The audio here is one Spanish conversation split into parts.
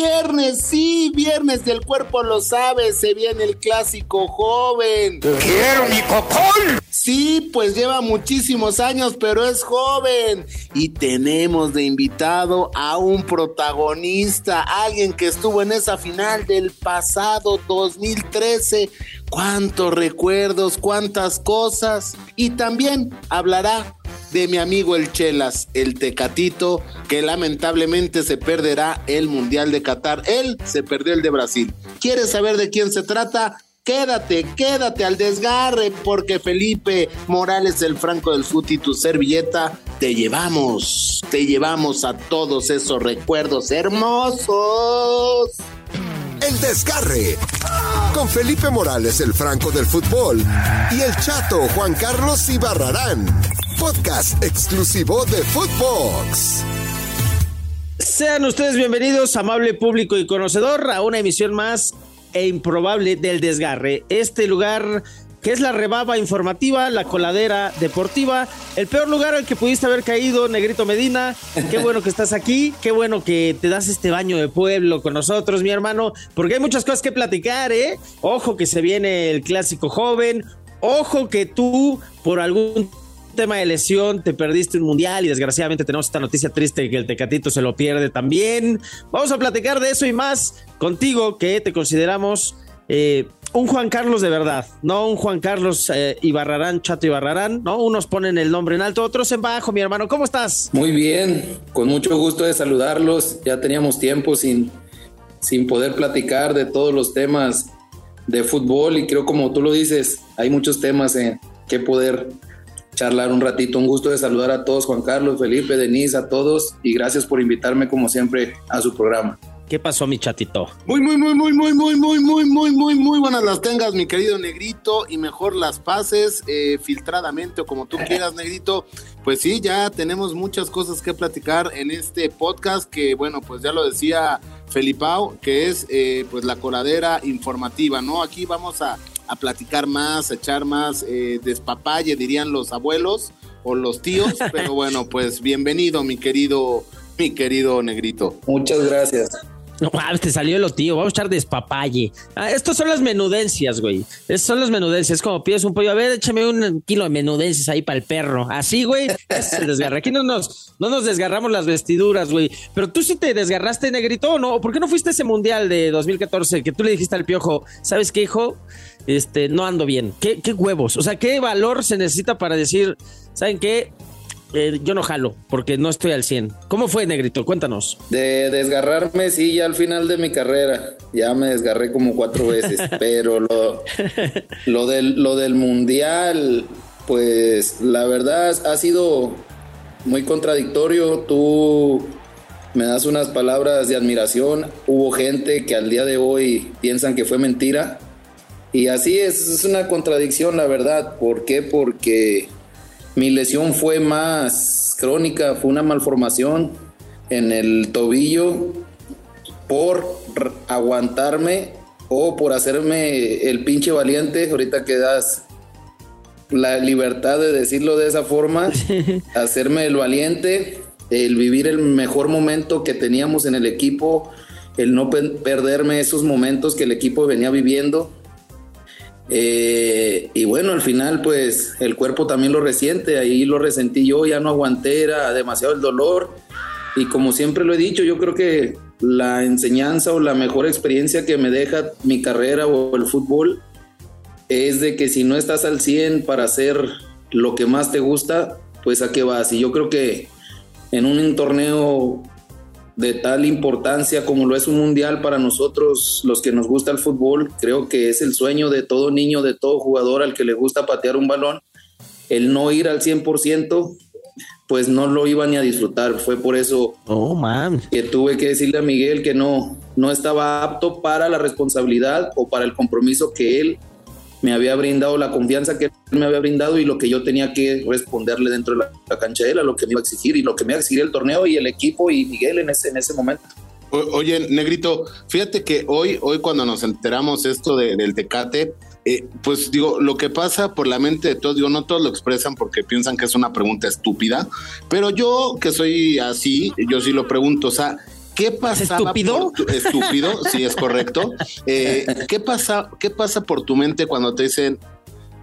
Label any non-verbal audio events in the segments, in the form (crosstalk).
Viernes, sí, viernes del cuerpo lo sabe, se viene el clásico joven. ¡Quiero mi cocón! Sí, pues lleva muchísimos años, pero es joven. Y tenemos de invitado a un protagonista, alguien que estuvo en esa final del pasado 2013. Cuántos recuerdos, cuántas cosas. Y también hablará de mi amigo el Chelas, el Tecatito, que lamentablemente se perderá el Mundial de Qatar. Él se perdió el de Brasil. ¿Quieres saber de quién se trata? Quédate, quédate al desgarre, porque Felipe Morales, el Franco del Fut y tu servilleta, te llevamos, te llevamos a todos esos recuerdos hermosos. El desgarre. Con Felipe Morales, el Franco del fútbol, y el chato Juan Carlos Ibarrarán podcast exclusivo de Footbox. Sean ustedes bienvenidos, amable público y conocedor, a una emisión más e improbable del desgarre. Este lugar que es la rebaba informativa, la coladera deportiva, el peor lugar al que pudiste haber caído, Negrito Medina. Qué (laughs) bueno que estás aquí, qué bueno que te das este baño de pueblo con nosotros, mi hermano, porque hay muchas cosas que platicar, ¿eh? Ojo que se viene el clásico joven, ojo que tú por algún tema de lesión, te perdiste un mundial y desgraciadamente tenemos esta noticia triste que el Tecatito se lo pierde también. Vamos a platicar de eso y más contigo que te consideramos eh, un Juan Carlos de verdad, no un Juan Carlos eh, Ibarrarán, Chato Ibarrarán, ¿no? Unos ponen el nombre en alto, otros en bajo, mi hermano. ¿Cómo estás? Muy bien, con mucho gusto de saludarlos. Ya teníamos tiempo sin, sin poder platicar de todos los temas de fútbol y creo como tú lo dices, hay muchos temas en que poder charlar un ratito. Un gusto de saludar a todos, Juan Carlos, Felipe, Denise, a todos y gracias por invitarme como siempre a su programa. ¿Qué pasó, mi chatito? Muy, muy, muy, muy, muy, muy, muy, muy, muy, muy, muy buenas las tengas, mi querido negrito, y mejor las pases eh, filtradamente o como tú quieras, negrito. Pues sí, ya tenemos muchas cosas que platicar en este podcast que, bueno, pues ya lo decía Felipao, que es eh, pues la coladera informativa, ¿no? Aquí vamos a a platicar más, a echar más eh, despapalle, dirían los abuelos o los tíos, (laughs) pero bueno, pues bienvenido, mi querido, mi querido negrito. Muchas gracias. No te salió lo tío, vamos a echar despapalle. Ah, estos son las menudencias, güey. Estos son las menudencias. Es como pides un pollo, a ver, échame un kilo de menudencias ahí para el perro. Así, güey, es el desgarre. Aquí no nos, no nos desgarramos las vestiduras, güey. Pero tú sí te desgarraste, negrito, ¿no? ¿Por qué no fuiste a ese mundial de 2014 que tú le dijiste al piojo, ¿sabes qué, hijo? Este, no ando bien. ¿Qué, qué huevos? O sea, ¿qué valor se necesita para decir, ¿saben qué? Eh, yo no jalo porque no estoy al 100. ¿Cómo fue, Negrito? Cuéntanos. De desgarrarme, sí, ya al final de mi carrera. Ya me desgarré como cuatro veces. (laughs) pero lo, lo, del, lo del mundial, pues la verdad ha sido muy contradictorio. Tú me das unas palabras de admiración. Hubo gente que al día de hoy piensan que fue mentira. Y así es, es una contradicción, la verdad. ¿Por qué? Porque mi lesión fue más crónica, fue una malformación en el tobillo por aguantarme o por hacerme el pinche valiente, ahorita que das la libertad de decirlo de esa forma, (laughs) hacerme el valiente, el vivir el mejor momento que teníamos en el equipo, el no perderme esos momentos que el equipo venía viviendo eh, y bueno, al final pues el cuerpo también lo resiente, ahí lo resentí yo, ya no aguanté, era demasiado el dolor. Y como siempre lo he dicho, yo creo que la enseñanza o la mejor experiencia que me deja mi carrera o el fútbol es de que si no estás al 100 para hacer lo que más te gusta, pues a qué vas. Y yo creo que en un torneo de tal importancia como lo es un mundial para nosotros, los que nos gusta el fútbol. Creo que es el sueño de todo niño, de todo jugador al que le gusta patear un balón. El no ir al 100%, pues no lo iba ni a disfrutar. Fue por eso oh, que tuve que decirle a Miguel que no, no estaba apto para la responsabilidad o para el compromiso que él me había brindado, la confianza que me había brindado y lo que yo tenía que responderle dentro de la, cancha de él, a lo que me iba a exigir y lo que me iba a exigir el torneo y el equipo y Miguel en ese, en ese momento. oye, Negrito, fíjate que hoy, hoy cuando nos enteramos esto del Tecate, eh, pues digo, lo que pasa por la mente de todos, digo, no todos lo expresan porque piensan que es una pregunta estúpida, pero yo que soy así, yo sí lo pregunto, o sea, ¿Qué pasa? ¿Estúpido? estúpido, sí, es correcto. (laughs) Eh, ¿qué, pasa, ¿Qué pasa por tu mente cuando te dicen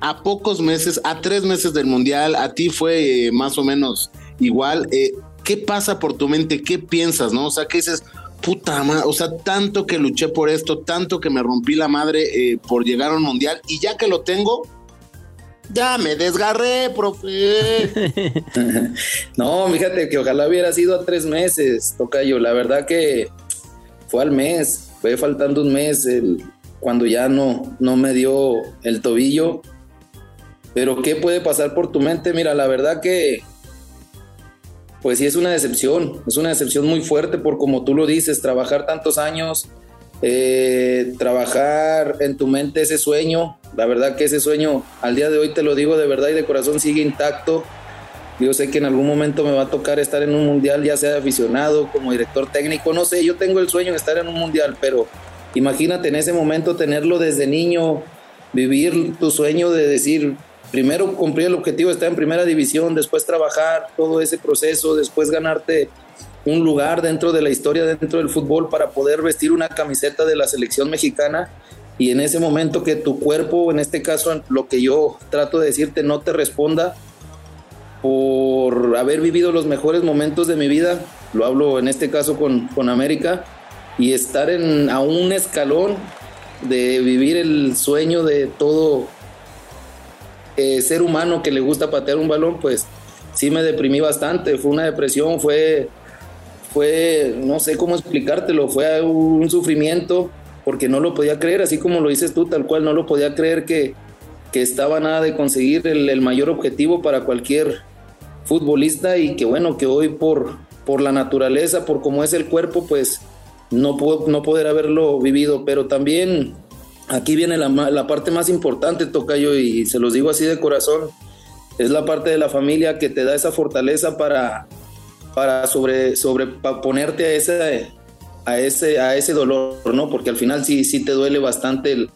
a pocos meses, a tres meses del Mundial, a ti fue eh, más o menos igual? Eh, ¿Qué pasa por tu mente? ¿Qué piensas, no? O sea, ¿qué dices? Puta madre, o sea, tanto que luché por esto, tanto que me rompí la madre por llegar a un mundial y ya que lo tengo, ya me desgarré, profe. (laughs) no, fíjate que ojalá hubiera sido a tres meses, Tocayo. La verdad que fue al mes, fue faltando un mes cuando ya no, no me dio el tobillo. Pero ¿qué puede pasar por tu mente? Mira, la verdad que pues sí es una decepción, es una decepción muy fuerte por como tú lo dices, trabajar tantos años, eh, trabajar en tu mente ese sueño. La verdad que ese sueño, al día de hoy te lo digo de verdad y de corazón, sigue intacto. Yo sé que en algún momento me va a tocar estar en un mundial, ya sea aficionado, como director técnico, no sé, yo tengo el sueño de estar en un mundial, pero imagínate en ese momento tenerlo desde niño, vivir tu sueño de decir, primero cumplir el objetivo de estar en primera división, después trabajar todo ese proceso, después ganarte un lugar dentro de la historia, dentro del fútbol, para poder vestir una camiseta de la selección mexicana. Y en ese momento que tu cuerpo, en este caso lo que yo trato de decirte, no te responda por haber vivido los mejores momentos de mi vida, lo hablo en este caso con, con América, y estar en, a un escalón de vivir el sueño de todo eh, ser humano que le gusta patear un balón, pues sí me deprimí bastante, fue una depresión, fue fue, no sé cómo explicártelo, fue un sufrimiento porque no lo podía creer, así como lo dices tú, tal cual, no lo podía creer que, que estaba nada de conseguir el, mayor objetivo para cualquier futbolista y que bueno, que hoy por, por la naturaleza, por cómo es el cuerpo, pues no, puedo, no poder haberlo vivido, pero también aquí viene la, la parte más importante, Tocayo, y se los digo así de corazón, es la parte de la familia que te da esa fortaleza para, para sobre, ponerte a ese, a, ese, a ese dolor, ¿no? Porque al final sí, sí te duele bastante el,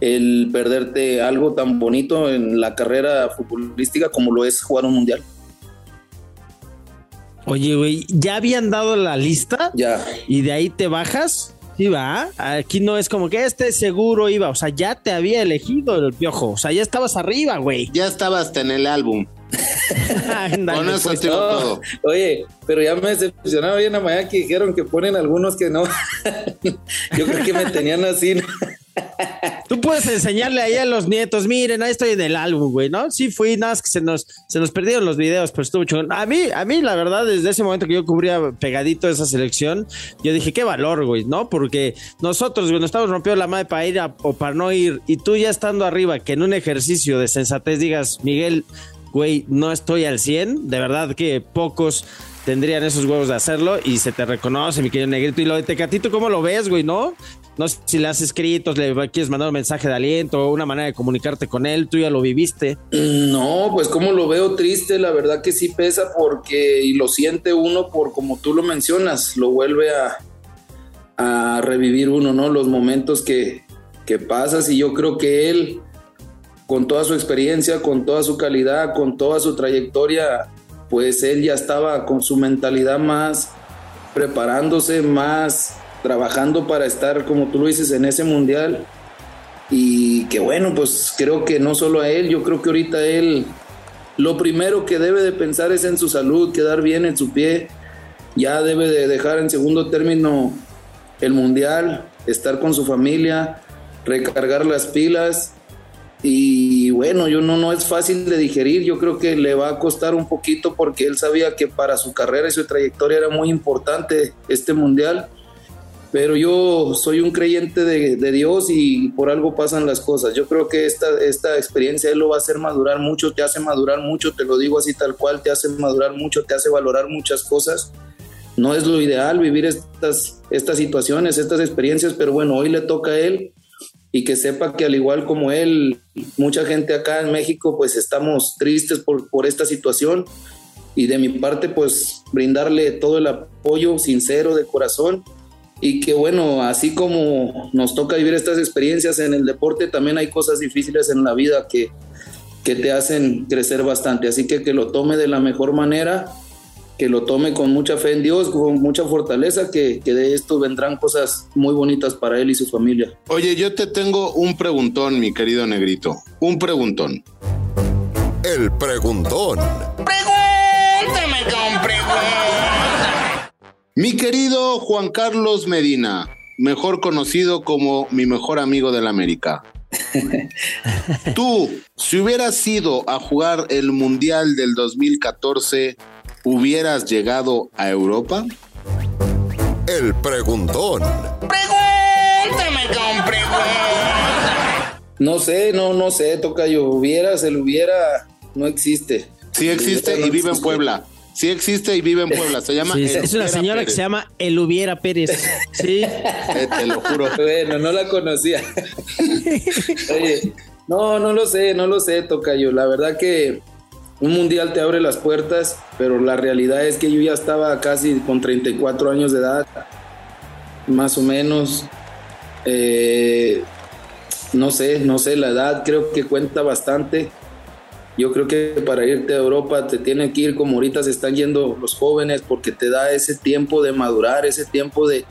el perderte algo tan bonito en la carrera futbolística como lo es jugar un mundial. Oye, güey, ¿ya habían dado la lista? Ya. ¿Y de ahí te bajas? Sí, va. Aquí no es como que este seguro iba. O sea, ya te había elegido el piojo. O sea, ya estabas arriba, güey. Ya estabas en el álbum. (laughs) Con eso pues, todo. Oye, pero ya me decepcionaba bien a mañana que dijeron que ponen algunos que no. (laughs) Yo creo que me tenían así. Puedes enseñarle ahí a los nietos, miren, ahí estoy en el álbum, güey, ¿no? Sí fui, nada que se nos, se nos perdieron los videos, pero estuvo chingón. A mí, a mí, la verdad, desde ese momento que yo cubría pegadito esa selección, yo dije, qué valor, güey, ¿no? Porque nosotros, güey, nos estamos rompiendo la madre para ir o para no ir, y tú ya estando arriba, que en un ejercicio de sensatez digas, Miguel, güey, no estoy al 100, de verdad que pocos tendrían esos huevos de hacerlo y se te reconoce, mi querido negrito. Y lo de Tecatito, ¿cómo lo ves, güey? ¿No? No sé si le has escrito, le quieres mandar un mensaje de aliento, una manera de comunicarte con él, tú ya lo viviste. No, pues como lo veo triste, la verdad que sí pesa porque, lo siente uno por como tú lo mencionas, lo vuelve a, a revivir uno, ¿no? Los momentos que, que pasas y yo creo que él, con toda su experiencia, con toda su calidad, con toda su trayectoria, pues él ya estaba con su mentalidad más preparándose, más trabajando para estar, como tú lo dices, en ese mundial. Y que bueno, pues creo que no solo a él, yo creo que ahorita él lo primero que debe de pensar es en su salud, quedar bien en su pie. Ya debe de dejar en segundo término el mundial, estar con su familia, recargar las pilas y bueno, yo no, no es fácil de digerir, yo creo que le va a costar un poquito porque él sabía que para su carrera y su trayectoria era muy importante este mundial, pero yo soy un creyente de, Dios y por algo pasan las cosas. Yo creo que esta, esta experiencia él lo va a hacer madurar mucho, te hace madurar mucho, te lo digo así tal cual, te hace madurar mucho, te hace valorar muchas cosas. No es lo ideal vivir estas, estas situaciones, estas experiencias, pero bueno, hoy le toca a él y que sepa que al igual como él, mucha gente acá en México pues estamos tristes por, por esta situación y de mi parte pues brindarle todo el apoyo sincero de corazón y que bueno, así como nos toca vivir estas experiencias en el deporte, también hay cosas difíciles en la vida que, que te hacen crecer bastante. Así que que lo tome de la mejor manera, que lo tome con mucha fe en Dios, con mucha fortaleza, que, que de esto vendrán cosas muy bonitas para él y su familia. Oye, yo te tengo un preguntón, mi querido negrito. Un preguntón. El preguntón. Pregúntame Mi querido Juan Carlos Medina, mejor conocido como mi mejor amigo del América. (laughs) Tú, si hubieras ido a jugar el Mundial del 2014, ¿hubieras llegado a Europa? El preguntón. Pregúntame con preguntas. No sé, no, no sé, toca yo. Hubiera, se lo hubiera, no existe. Sí existe No y vive en. Puebla. Sí existe y vive en Puebla. Se llama. Sí, es una señora que se llama Eluviera Pérez. Sí. Eh, te lo juro. (laughs) Bueno, no la conocía. (laughs) Oye, no, no lo sé, no lo sé, Tocayo. La verdad que un mundial te abre las puertas, pero la realidad es que yo ya estaba casi con 34 años de edad, más o menos. Eh, no sé, no sé, la edad creo que cuenta bastante. Yo creo que para irte a Europa te tienen que ir como ahorita se están yendo los jóvenes porque te da ese tiempo de madurar, ese tiempo de,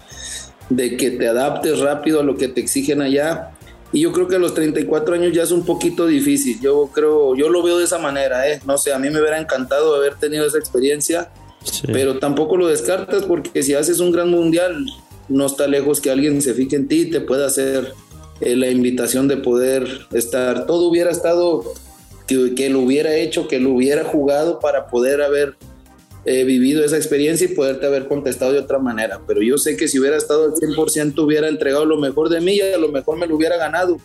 de que te adaptes rápido a lo que te exigen allá. Y yo creo que a los 34 años ya es un poquito difícil. Yo creo, yo lo veo de esa manera, ¿eh? No sé, a mí me hubiera encantado haber tenido esa experiencia, Sí. pero tampoco lo descartas porque si haces un gran mundial, no está lejos que alguien se fije en ti y te pueda hacer eh, la invitación de poder estar. Todo hubiera estado, que, lo hubiera hecho, que lo hubiera jugado para poder haber eh, vivido esa experiencia y poderte haber contestado de otra manera. Pero yo sé que si hubiera estado al 100% hubiera entregado lo mejor de mí y a lo mejor me lo hubiera ganado.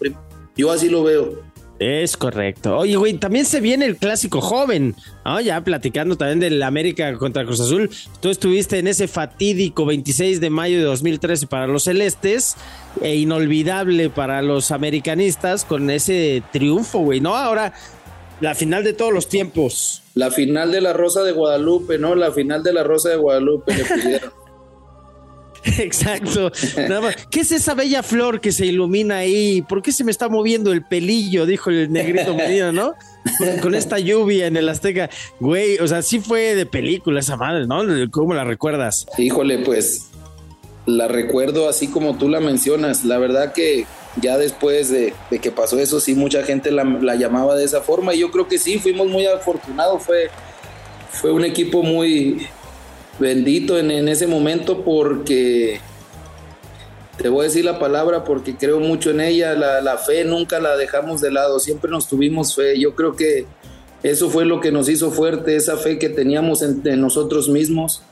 Yo así lo veo. Es correcto. Oye, güey, también se viene el clásico joven. ¿no? Ya platicando también del América contra Cruz Azul. Tú estuviste en ese fatídico 26 de mayo de 2013 para los celestes e inolvidable para los americanistas con ese triunfo, güey, ¿no? Ahora, la final de todos los tiempos. La final de la Rosa de Guadalupe, ¿no? La final de la Rosa de Guadalupe le pidieron. (laughs) Exacto. Nada más. ¿Qué es esa bella flor que se ilumina ahí? ¿Por qué se me está moviendo el pelillo? Dijo el negrito (laughs) Medina, ¿no? Con, con esta lluvia en el Azteca. Güey, o sea, sí fue de película esa madre, ¿no? ¿Cómo la recuerdas? Híjole, pues la recuerdo así como tú la mencionas. La verdad que ya después de, de que pasó eso, sí, mucha gente la, la llamaba de esa forma. Y yo creo que sí, fuimos muy afortunados. Fue, fue un equipo muy bendito en, en ese momento porque te voy a decir la palabra porque creo mucho en ella. La, la fe nunca la dejamos de lado, siempre nos tuvimos fe. Yo creo que eso fue lo que nos hizo fuerte, esa fe que teníamos en, en nosotros mismos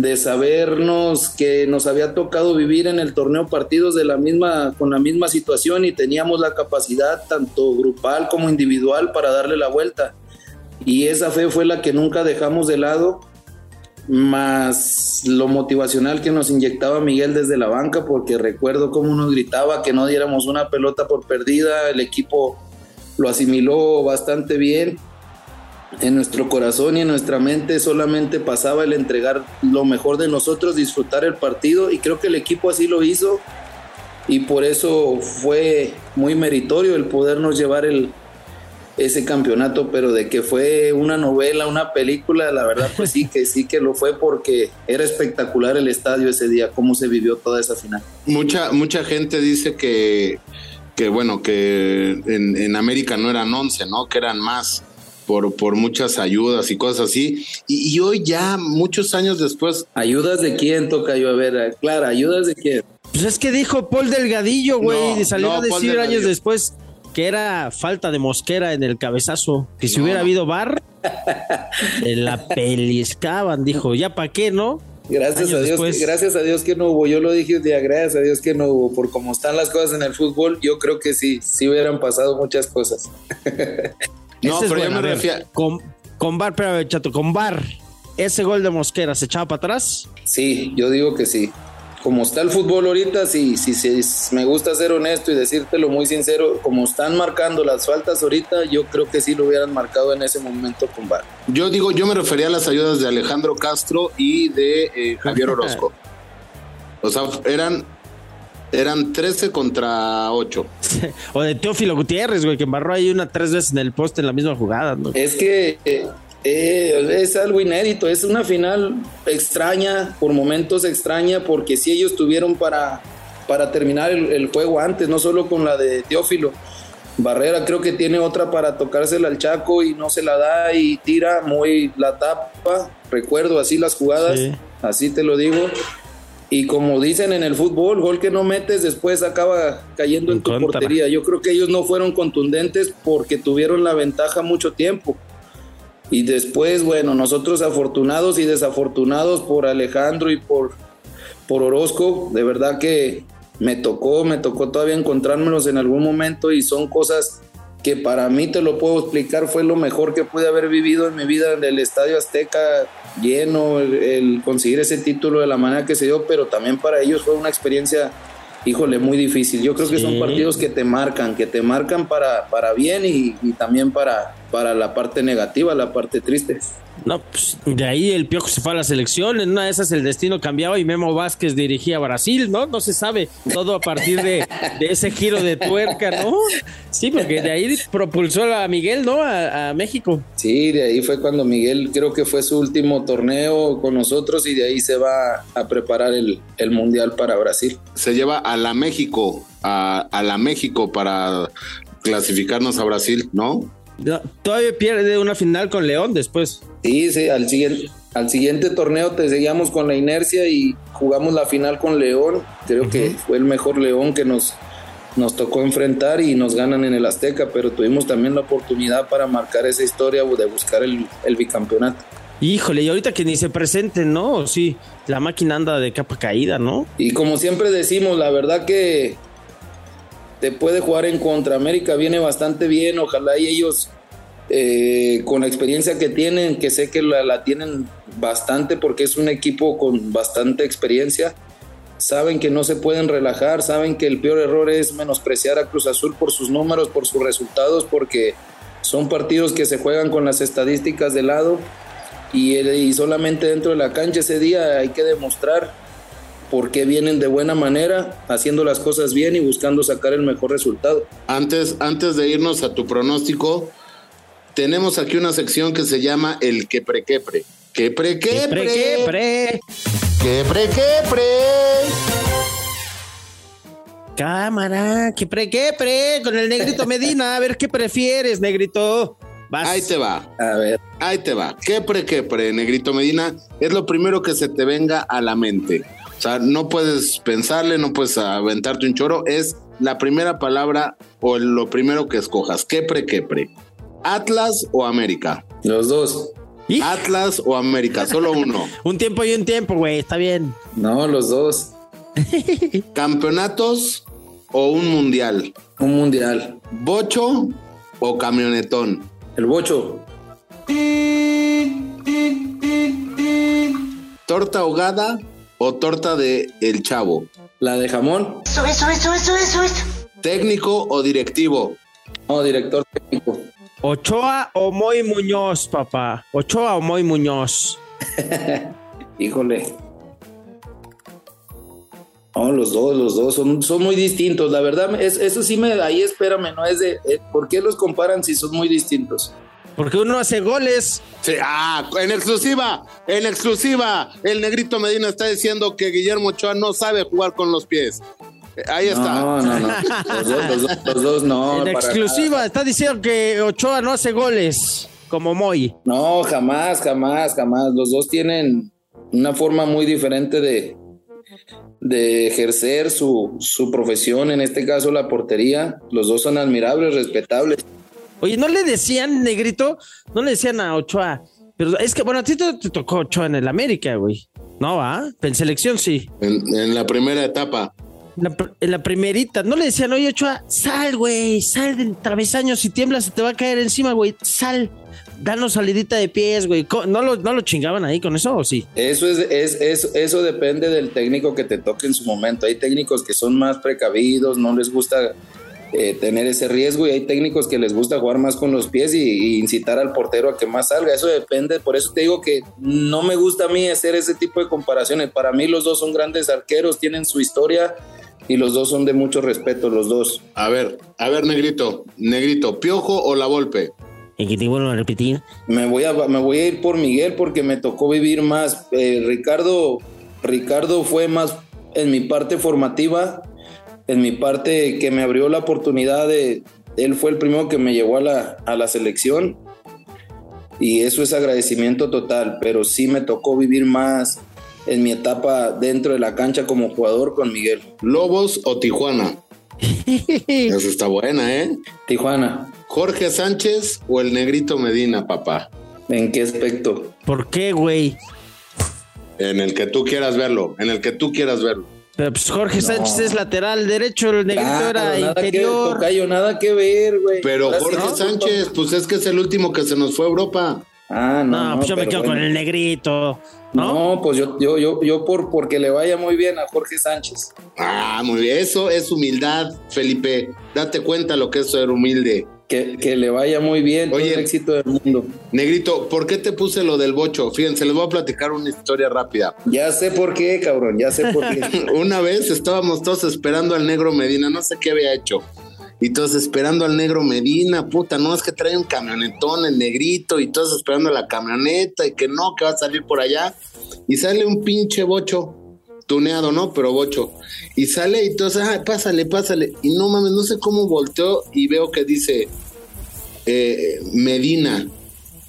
de sabernos que nos había tocado vivir en el torneo partidos de la misma con la misma situación y teníamos la capacidad tanto grupal como individual para darle la vuelta. Y esa fe fue la que nunca dejamos de lado, más lo motivacional que nos inyectaba Miguel desde la banca, porque recuerdo cómo nos gritaba que no diéramos una pelota por perdida, el equipo lo asimiló bastante bien en nuestro corazón y en nuestra mente solamente pasaba el entregar lo mejor de nosotros, disfrutar el partido y creo que el equipo así lo hizo y por eso fue muy meritorio el podernos llevar el, ese campeonato, pero de que fue una novela, una película, la verdad pues sí que sí que lo fue porque era espectacular el estadio ese día, cómo se vivió toda esa final. Mucha, mucha gente dice que, que bueno, que en, en América no eran 11, ¿no? Que eran más por, por muchas ayudas y cosas así. Y, y hoy ya, muchos años después, ¿Ayudas de quién toca yo? A ver, Clara, ¿ayudas de quién? Pues es que dijo Paul Delgadillo, güey, No, salió no, a Paul decir años Delgadillo. después que era falta de mosquera en el cabezazo, que si No, hubiera habido bar, en la peliscaban, dijo, ya para qué, ¿no? Gracias Años a Dios, después. gracias a Dios que no hubo. Yo lo dije un día, gracias a Dios que no hubo. Por cómo están las cosas en el fútbol, yo creo que sí, sí hubieran pasado muchas cosas. (laughs) No, Ese es pero yo me refiero- Con, con bar, pero chato, con bar, ese gol de Mosquera se echaba para atrás. Sí, yo digo que sí. Como está el fútbol ahorita, sí, sí, sí, me gusta ser honesto y decírtelo muy sincero, como están marcando las faltas ahorita, yo creo que sí lo hubieran marcado en ese momento con VAR. yo digo, yo me refería a las ayudas de Alejandro Castro y de eh, Javier (laughs) Orozco. O sea, eran, eran 13 contra 8. o de Teófilo Gutiérrez, güey, que embarró ahí una tres veces en el poste en la misma jugada, ¿no? Es que eh, eh, es algo inédito, es una final extraña, por momentos extraña, porque si ellos tuvieron para, para terminar el, el juego antes, no solo con la de Teófilo. Barrera creo que tiene otra para tocársela al Chaco y no se la da y tira muy la tapa. Recuerdo así las jugadas, Sí. así te lo digo. Y como dicen en el fútbol, gol que no metes después acaba cayendo en, En tu contra. portería. Yo creo que ellos no fueron contundentes porque tuvieron la ventaja mucho tiempo. Y después, bueno, nosotros afortunados y desafortunados por Alejandro y por, por Orozco, de verdad que me tocó, me tocó todavía encontrármelos en algún momento y son cosas que para mí te lo puedo explicar, fue lo mejor que pude haber vivido en mi vida en el Estadio Azteca lleno, el, el conseguir ese título de la manera que se dio, pero también para ellos fue una experiencia, híjole, muy difícil. Yo creo que son partidos que te marcan, que te marcan para, para bien y, y también para, para la parte negativa, la parte triste. No, pues de ahí el Piojo se fue a la selección. En una de esas el destino cambiaba y Memo Vázquez dirigía a Brasil, ¿no? No se sabe. Todo a partir de, de ese giro de tuerca, ¿no? Sí, porque de ahí propulsó a Miguel, ¿no? A, a México. Sí, de ahí fue cuando Miguel creo que fue su último torneo con nosotros y de ahí se va a preparar el, el Mundial para Brasil. Se lleva a la México, a, a la México para clasificarnos a Brasil, ¿no? No, todavía pierde una final con León después. Sí, sí, al siguiente, al siguiente torneo te seguíamos con la inercia y jugamos la final con León. Creo que fue el mejor León que nos, nos tocó enfrentar y nos ganan en el Azteca, pero tuvimos también la oportunidad para marcar esa historia de buscar el, el bicampeonato. Híjole, y ahorita que ni se presenten, ¿no? Sí, la máquina anda de capa caída, ¿no? Y como siempre decimos, la verdad que te puede jugar en contra. América viene bastante bien, ojalá y ellos eh, con la experiencia que tienen, que sé que la, la tienen bastante porque es un equipo con bastante experiencia, saben que no se pueden relajar, saben que el peor error es menospreciar a Cruz Azul por sus números, por sus resultados, porque son partidos que se juegan con las estadísticas de lado y, y solamente dentro de la cancha ese día hay que demostrar por qué vienen de buena manera, haciendo las cosas bien y buscando sacar el mejor resultado. Antes, antes de irnos a tu pronóstico, tenemos aquí una sección que se llama el quepre quepre. Quepre ¿Qué quepre. pre, qué pre? Quepre quepre. Cámara, ¿qué pre, qué pre? Con el negrito (laughs) Medina, a ver qué prefieres, negrito. Vas. Ahí te va. A ver, Ahí te va. Quepre quepre, Negrito Medina, es lo primero que se te venga a la mente. O sea, no puedes pensarle, no puedes aventarte un choro, es la primera palabra o lo primero que escojas. Quepre quepre. Atlas o América. los dos. Hij- Atlas o América, solo uno. (laughs) Un tiempo y un tiempo, güey, está bien. No, los dos. (laughs) Campeonatos o un mundial. Un mundial. Bocho o camionetón. El bocho. Torta ahogada o torta de el chavo. La de jamón. Eso, eso, eso, eso, eso, eso. Técnico o directivo. No, director técnico. Ochoa o Moy Muñoz, papá. Ochoa o Moy Muñoz. (laughs) Híjole. No, los dos, los dos son, son muy distintos. La verdad, es, eso sí me, ahí espérame, no es de, eh, ¿por qué los comparan si son muy distintos? Porque uno hace goles. Sí, ah, en exclusiva, en exclusiva, el negrito Medina está diciendo que Guillermo Ochoa no sabe jugar con los pies. Eh, Ahí está. No, no, no. Los dos, los dos, los dos no. en exclusiva, nada. está diciendo que Ochoa no hace goles, como Moy. No, jamás, jamás, jamás. Los dos tienen una forma muy diferente de, de ejercer su, su profesión, en este caso la portería. Los dos son admirables, respetables. Oye, ¿no le decían, negrito? No le decían a Ochoa. Pero es que, bueno, a ti te, te tocó Ochoa en el América, güey. No, ¿va? En selección sí. En, en la primera etapa. En la, pr- en la primerita. No le decían, oye, Ochoa, sal, güey, sal del travesaño. Si tiemblas, se te va a caer encima, güey. Sal. Danos salidita de pies, güey. ¿No lo, ¿No lo chingaban ahí con eso o sí? Eso, es, es, es- eso depende del técnico que te toque en su momento. Hay técnicos que son más precavidos, no les gusta eh, tener ese riesgo y hay técnicos que les gusta jugar más con los pies y, y, incitar al portero a que más salga. Eso depende, por eso te digo que no me gusta a mí hacer ese tipo de comparaciones. Para mí los dos son grandes arqueros, tienen su historia y los dos son de mucho respeto, los dos. A ver, a ver, Negrito, Negrito, ¿Piojo o La Volpe? ¿Y que te vuelvo a repetir? Me voy a, me voy a ir por Miguel porque me tocó vivir más. Eh, Ricardo, Ricardo fue más en mi parte formativa, en mi parte que me abrió la oportunidad de... Él fue el primero que me llevó a la, a la selección y eso es agradecimiento total, pero sí me tocó vivir más en mi etapa dentro de la cancha como jugador con Miguel. ¿Lobos o Tijuana? (laughs) Eso está buena, ¿eh? Tijuana. ¿Jorge Sánchez o el Negrito Medina, papá? ¿En qué aspecto? ¿Por qué, güey? En el que tú quieras verlo, en el que tú quieras verlo. Pero pues Jorge no. Sánchez es lateral derecho, el negrito Ah, era nada interior. Que, tocayo, nada que ver, güey. Pero Ahora Jorge no, Sánchez, pues es que es el último que se nos fue a Europa. Ah, no. No, pues yo me quedo con el negrito. ¿no? No, pues yo, yo, yo, yo por porque le vaya muy bien a Jorge Sánchez. Ah, muy bien. Eso es humildad, Felipe. Date cuenta lo que es ser humilde. Que, que le vaya muy bien, todo Oye. el éxito del mundo. Negrito, ¿por qué te puse lo del bocho? Fíjense, les voy a platicar una historia rápida. Ya sé por qué, cabrón, ya sé por qué. (laughs) Una vez estábamos todos esperando al negro Medina, no sé qué había hecho. Y todos esperando al negro Medina, puta, no, es que trae un camionetón, el negrito, y todos esperando la camioneta, y que no, que va a salir por allá. Y sale un pinche bocho, tuneado, ¿no? Pero bocho. Y sale y todos, ah, pásale, pásale. Y no mames, no sé cómo volteó y veo que dice eh, Medina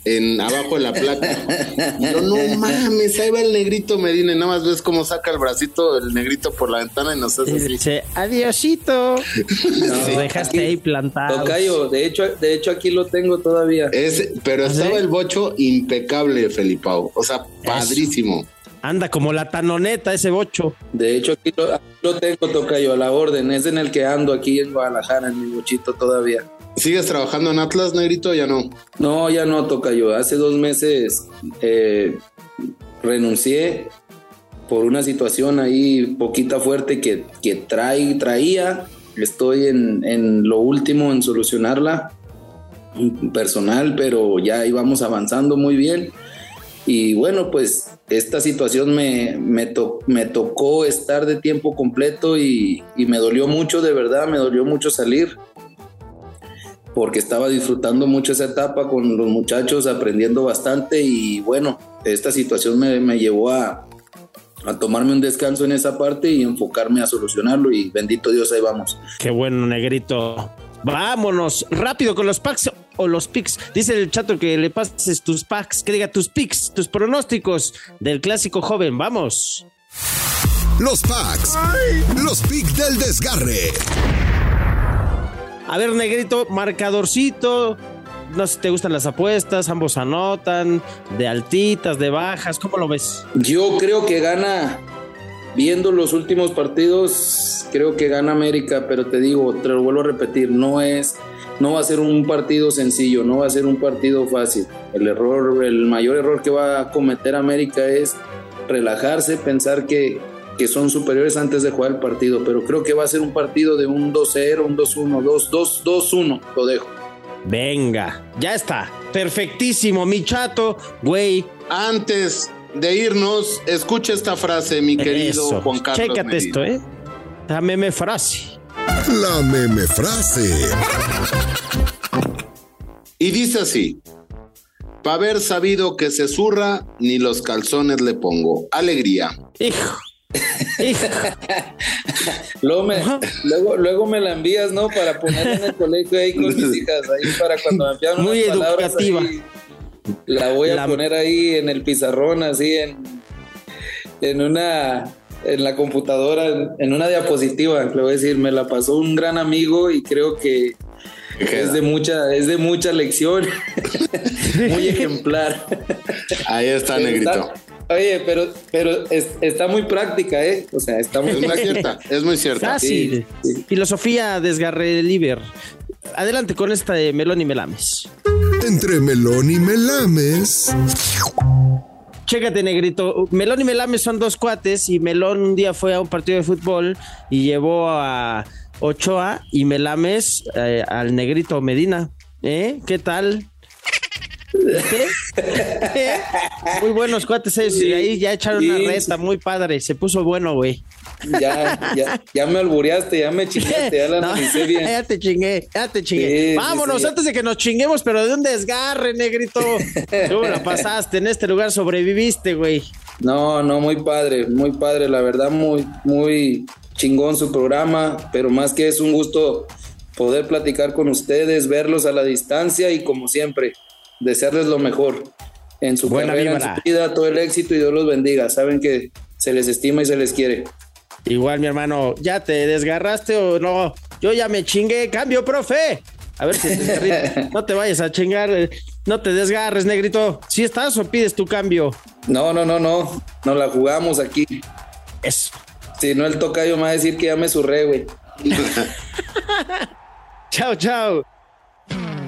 en abajo de la placa. Y yo, no mames, ahí va el negrito Medina, y nada más ves cómo saca el bracito el negrito por la ventana y nos hace Y así. dice, adiosito. Nos (laughs) Sí. dejaste Aquí- ahí plantados. Tocayo, de hecho, de hecho aquí lo tengo todavía. Es, pero ¿Ah, estaba sí? el bocho impecable, Felipao. O sea, padrísimo. Anda como la tanoneta ese bocho. De hecho aquí lo, aquí lo tengo, Tocayo, a la orden. Es en el que ando aquí en Guadalajara, en mi bochito todavía. ¿Sigues trabajando en Atlas, negrito? Ya no. No, ya no, Tocayo. Hace dos meses eh, renuncié por una situación ahí poquita fuerte que, que trae, traía. Estoy en, en lo último en solucionarla mm, personal, pero ya íbamos avanzando muy bien. Y bueno, pues esta situación me, me, to- me tocó estar de tiempo completo y, y me dolió mucho, de verdad, me dolió mucho salir porque estaba disfrutando mucho esa etapa con los muchachos, aprendiendo bastante y bueno, esta situación me, me llevó a, a tomarme un descanso en esa parte y enfocarme a solucionarlo y bendito Dios, ahí vamos. Qué bueno, negrito. Vámonos rápido con los packs o los picks. Dice el chato que le pases tus packs, que diga tus picks, tus pronósticos del clásico joven. Vamos. Los packs. Los picks del desgarre. A ver, negrito, marcadorcito. No sé si te gustan las apuestas, ambos anotan, de altitas, de bajas, ¿cómo lo ves? Yo creo que gana, viendo los últimos partidos, creo que gana América, pero te digo, te lo vuelvo a repetir, no es, no va a ser un partido sencillo, no va a ser un partido fácil. El error, el mayor error que va a cometer América es relajarse, pensar que, que son superiores antes de jugar el partido, pero creo que va a ser un partido de un 2-0, un 2-1, 2-2, 2-1, lo dejo. Venga, ya está. Perfectísimo, mi chato, güey. Antes de irnos, escucha esta frase, mi querido Eso. Juan Carlos. Chécate Medina. esto, ¿eh? Dame me frase. La meme frase. Y dice así: Pa' haber sabido que se zurra, ni los calzones le pongo. Alegría. Hijo. Hijo. (laughs) Luego me, Ajá. luego, luego me la envías, ¿no? Para ponerla en el colegio ahí con mis hijas, ahí para cuando me Muy unas palabras educativa. ahí, la voy a La- poner ahí en el pizarrón, así en, en una en la computadora, en, en una diapositiva, le voy a decir, me la pasó un gran amigo y creo que es de mucha, es de mucha lección, (laughs) muy ejemplar. Ahí está, negrito. está- oye, pero, pero es- está muy práctica, ¿eh? O sea, está muy Es muy cierta, es muy cierta. Fácil. Sí, sí. Filosofía desgarre liber. Adelante con esta de Melón y Melames. Entre melón y melames. Chécate, negrito. Melón y Melames son dos cuates y Melón un día fue a un partido de fútbol y llevó a, Ochoa y me lames eh, al negrito Medina. ¿Eh? ¿Qué tal? ¿Qué? ¿Eh? Muy buenos cuates ellos, y ahí ya echaron una reta, muy padre, se puso bueno, güey. Ya, ya, ya me albureaste, ya me chingaste, ya la (laughs) No, bien. (laughs) ya te chingué, ya te chingué. Sí, sí, Vámonos sí. antes de que nos chinguemos, pero de un desgarre, negrito. (laughs) Tú la pasaste, en este lugar sobreviviste, güey. No, no, muy padre, muy padre, la verdad, muy, muy chingón su programa, pero más que es un gusto poder platicar con ustedes, verlos a la distancia y como siempre, desearles lo mejor en su Buena carrera, vibra. en su vida, todo el éxito y Dios los bendiga. Saben que se les estima y se les quiere. Igual, mi hermano, ¿ya te desgarraste o no? Yo ya me chingué, cambio, profe. A ver si te (laughs) no te vayas a chingar, eh, no te desgarres, negrito. Si estás o pides tu cambio. No, no, no, no, nos la jugamos aquí. Eso. Si no, el tocayo me va a decir que ya me surré, güey. (laughs) Chao, chao.